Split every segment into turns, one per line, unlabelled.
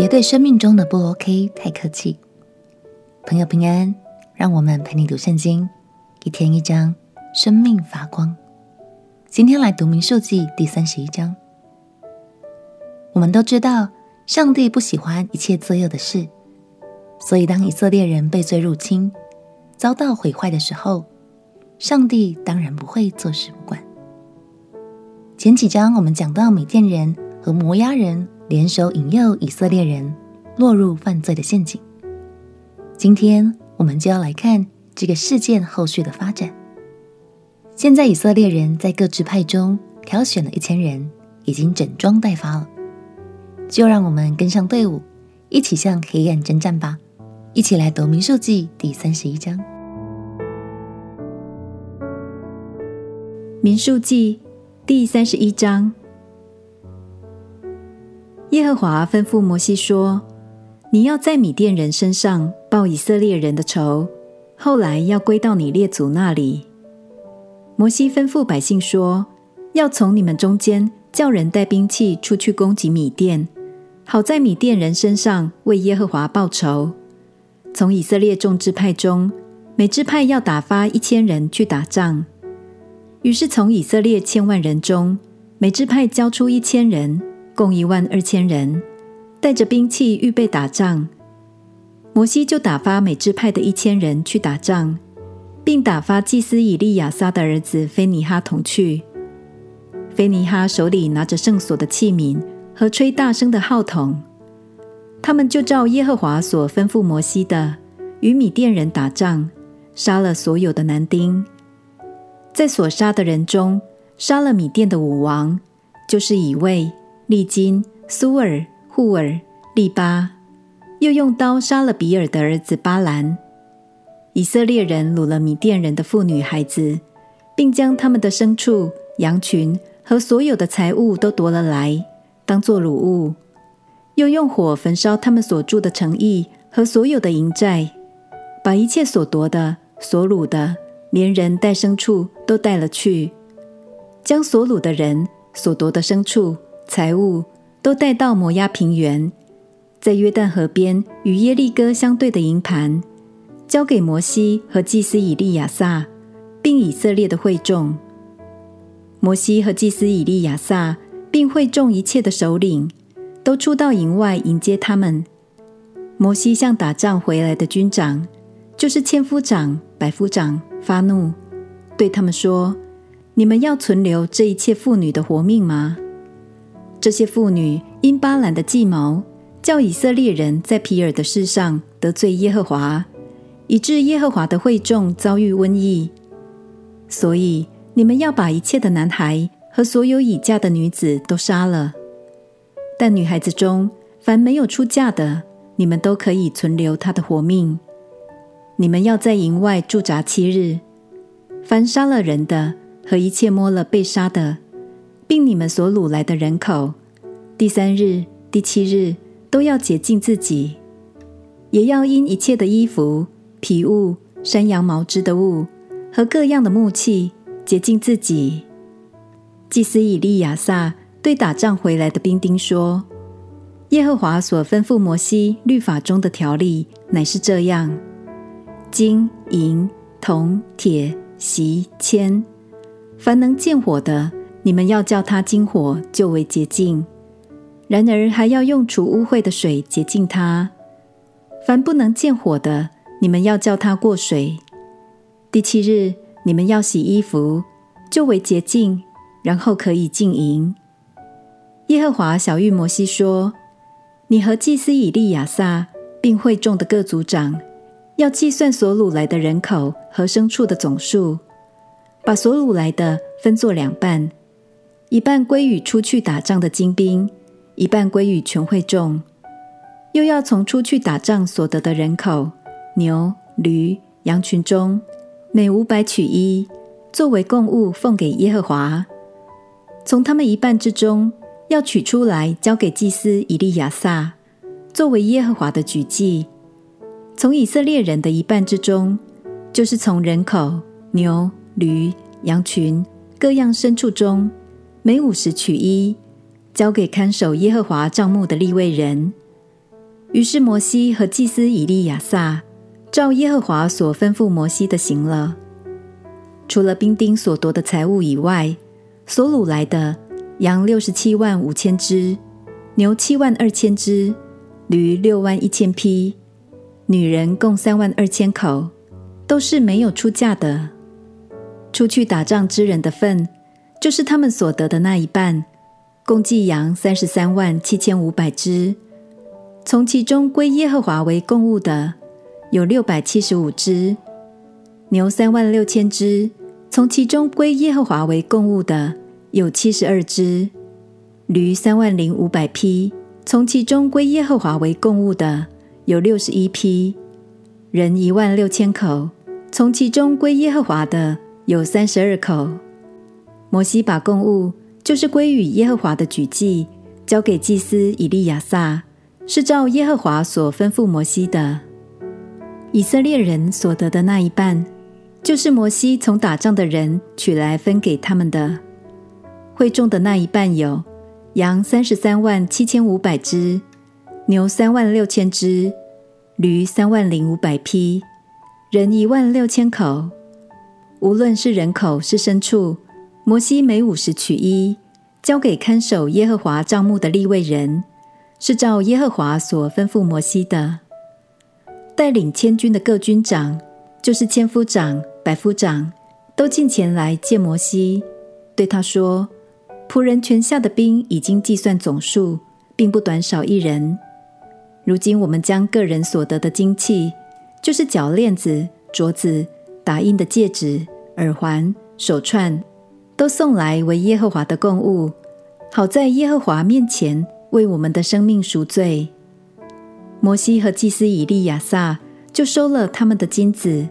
别对生命中的不 OK 太客气。朋友平安，让我们陪你读圣经，一天一章，生命发光。今天来读民数记第三十一章。我们都知道，上帝不喜欢一切罪恶的事，所以当以色列人被罪入侵，遭到毁坏的时候，上帝当然不会坐视不管。前几章我们讲到米甸人和摩押人联手引诱以色列人落入犯罪的陷阱。今天我们就要来看这个事件后续的发展。现在以色列人在各支派中挑选了一千人，已经整装待发了。就让我们跟上队伍，一起向黑暗征战吧！一起来读民数记第三十一章。
民数记。第三十一章，耶和华吩咐摩西说：“你要在米甸人身上报以色列人的仇，后来要归到你列祖那里。”摩西吩咐百姓说：“要从你们中间叫人带兵器出去攻击米甸，好在米甸人身上为耶和华报仇。从以色列众支派中，每支派要打发一千人去打仗。”于是，从以色列千万人中，每支派交出一千人，共一万二千人，带着兵器预备打仗。摩西就打发每支派的一千人去打仗，并打发祭司以利亚撒的儿子非尼哈同去。非尼哈手里拿着圣所的器皿和吹大声的号筒，他们就照耶和华所吩咐摩西的，与米甸人打仗，杀了所有的男丁。在所杀的人中，杀了米甸的武王，就是以卫、利金、苏尔、户尔、利巴，又用刀杀了比尔的儿子巴兰。以色列人掳了米甸人的妇女孩子，并将他们的牲畜、羊群和所有的财物都夺了来，当作掳物，又用火焚烧他们所住的城邑和所有的营寨，把一切所夺的、所掳的。连人带牲畜都带了去，将所掳的人、所夺的牲畜、财物都带到摩押平原，在约旦河边与耶利哥相对的营盘，交给摩西和祭司以利亚撒，并以色列的会众。摩西和祭司以利亚撒，并会众一切的首领，都出到营外迎接他们。摩西向打仗回来的军长，就是千夫长、百夫长。发怒，对他们说：“你们要存留这一切妇女的活命吗？这些妇女因巴兰的计谋，叫以色列人在皮尔的事上得罪耶和华，以致耶和华的会众遭遇瘟疫。所以你们要把一切的男孩和所有已嫁的女子都杀了。但女孩子中凡没有出嫁的，你们都可以存留她的活命。”你们要在营外驻扎七日，凡杀了人的和一切摸了被杀的，并你们所掳来的人口，第三日、第七日都要洁净自己，也要因一切的衣服、皮物、山羊毛织的物和各样的木器洁净自己。祭司以利亚撒对打仗回来的兵丁说：“耶和华所吩咐摩西律法中的条例乃是这样。”金银铜铁锡铅，凡能见火的，你们要叫它经火，就为洁净；然而还要用除污秽的水洁净它。凡不能见火的，你们要叫它过水。第七日，你们要洗衣服，就为洁净，然后可以进营。耶和华晓諭摩西说：“你和祭司以利亚撒，并会众的各族长。”要计算所掳来的人口和牲畜的总数，把所掳来的分作两半，一半归与出去打仗的精兵，一半归与全会众。又要从出去打仗所得的人口，牛、驴、羊群中，每五百取一，作为供物奉给耶和华。从他们一半之中，要取出来交给祭司以利亚撒，作为耶和华的举祭。从以色列人的一半之中，就是从人口、牛、驴、羊群各样牲畜中，每五十取一，交给看守耶和华帐幕的利未人。于是摩西和祭司以利亚撒照耶和华所吩咐摩西的行了。除了兵丁所夺的财物以外，所掳来的羊六十七万五千只，牛七万二千只，驴六万一千匹，女人共三万二千口，都是没有出嫁的。出去打仗之人的份，就是他们所得的那一半，共计羊三十三万七千五百只。从其中归耶和华为供物的，有六百七十五只；牛三万六千只。从其中归耶和华为供物的有七十二只，驴三万零五百匹；从其中归耶和华为供物的有六十一匹，人一万六千口；从其中归耶和华的有三十二口。摩西把供物，就是归与耶和华的举祭，交给祭司以利亚撒，是照耶和华所吩咐摩西的。以色列人所得的那一半。就是摩西从打仗的人取来分给他们的。会众的那一半有羊三十三万七千五百只，牛三万六千只，驴三万零五百匹，人一万六千口。无论是人口是牲畜，摩西每五十取一，交给看守耶和华帐幕的利未人，是照耶和华所吩咐摩西的。带领千军的各军长，就是千夫长。百夫长都进前来见摩西，对他说：“仆人全下的兵已经计算总数，并不短少一人。如今我们将个人所得的金器，就是脚链子、镯子、打印的戒指、耳环、手串，都送来为耶和华的供物，好在耶和华面前为我们的生命赎罪。”摩西和祭司以利亚撒就收了他们的金子。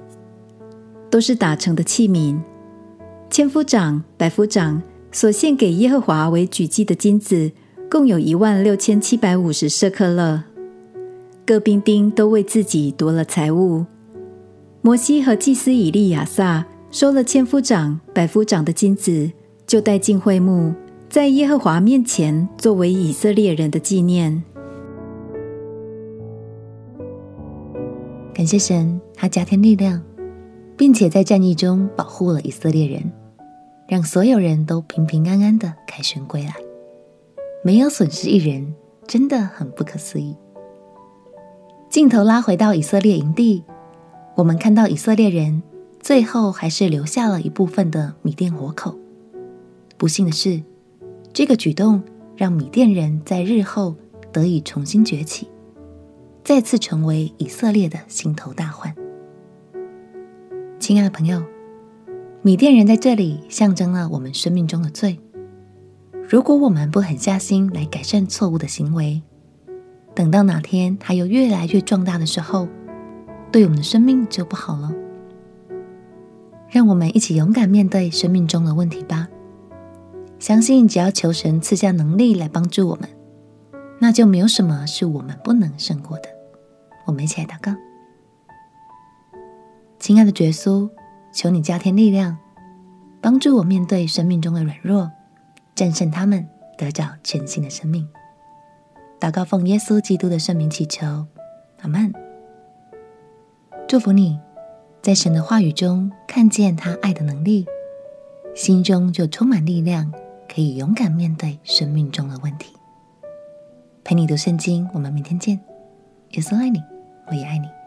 都是打成的器皿。千夫长、百夫长所献给耶和华为举祭的金子，共有一万六千七百五十舍克勒。各兵丁都为自己夺了财物。摩西和祭司以利亚撒收了千夫长、百夫长的金子，就带进会幕，在耶和华面前作为以色列人的纪念。
感谢神，他加添力量。并且在战役中保护了以色列人，让所有人都平平安安的凯旋归来，没有损失一人，真的很不可思议。镜头拉回到以色列营地，我们看到以色列人最后还是留下了一部分的米甸活口。不幸的是，这个举动让米甸人在日后得以重新崛起，再次成为以色列的心头大患。亲爱的朋友，米甸人在这里象征了我们生命中的罪。如果我们不狠下心来改善错误的行为，等到哪天它又越来越壮大的时候，对我们的生命就不好了。让我们一起勇敢面对生命中的问题吧。相信只要求神赐下能力来帮助我们，那就没有什么是我们不能胜过的。我们一起来祷告。亲爱的耶稣，求你加添力量，帮助我面对生命中的软弱，战胜他们，得着全新的生命。祷告奉耶稣基督的圣名祈求，阿门。祝福你，在神的话语中看见他爱的能力，心中就充满力量，可以勇敢面对生命中的问题。陪你读圣经，我们明天见。耶稣爱你，我也爱你。